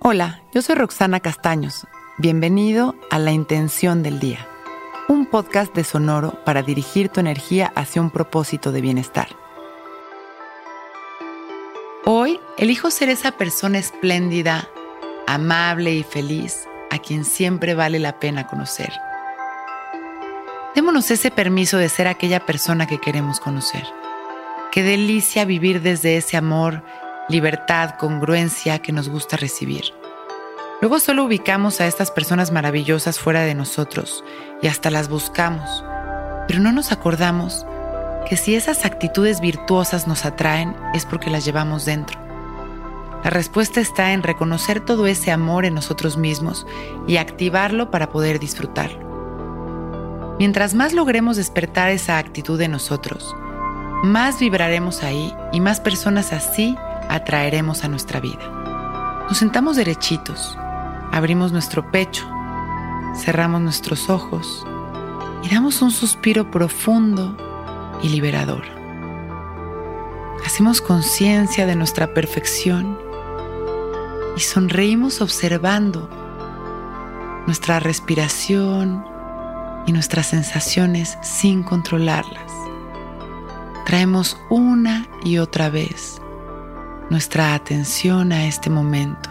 Hola, yo soy Roxana Castaños. Bienvenido a La Intención del Día, un podcast de Sonoro para dirigir tu energía hacia un propósito de bienestar. Hoy elijo ser esa persona espléndida, amable y feliz a quien siempre vale la pena conocer. Démonos ese permiso de ser aquella persona que queremos conocer. Qué delicia vivir desde ese amor, libertad, congruencia que nos gusta recibir. Luego solo ubicamos a estas personas maravillosas fuera de nosotros y hasta las buscamos, pero no nos acordamos que si esas actitudes virtuosas nos atraen es porque las llevamos dentro. La respuesta está en reconocer todo ese amor en nosotros mismos y activarlo para poder disfrutarlo. Mientras más logremos despertar esa actitud en nosotros, más vibraremos ahí y más personas así atraeremos a nuestra vida. Nos sentamos derechitos, abrimos nuestro pecho, cerramos nuestros ojos y damos un suspiro profundo y liberador. Hacemos conciencia de nuestra perfección y sonreímos observando nuestra respiración y nuestras sensaciones sin controlarlas. Traemos una y otra vez nuestra atención a este momento,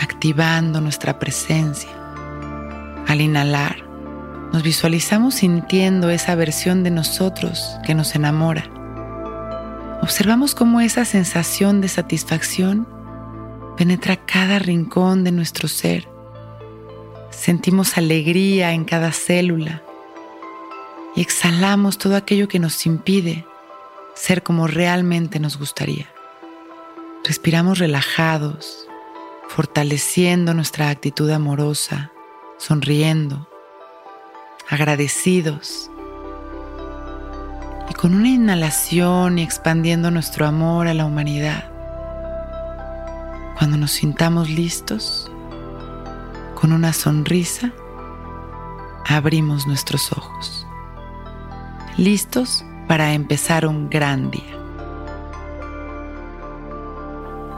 activando nuestra presencia. Al inhalar, nos visualizamos sintiendo esa versión de nosotros que nos enamora. Observamos cómo esa sensación de satisfacción penetra cada rincón de nuestro ser. Sentimos alegría en cada célula y exhalamos todo aquello que nos impide ser como realmente nos gustaría. Respiramos relajados, fortaleciendo nuestra actitud amorosa, sonriendo, agradecidos. Y con una inhalación y expandiendo nuestro amor a la humanidad. Cuando nos sintamos listos, con una sonrisa, abrimos nuestros ojos. Listos para empezar un gran día.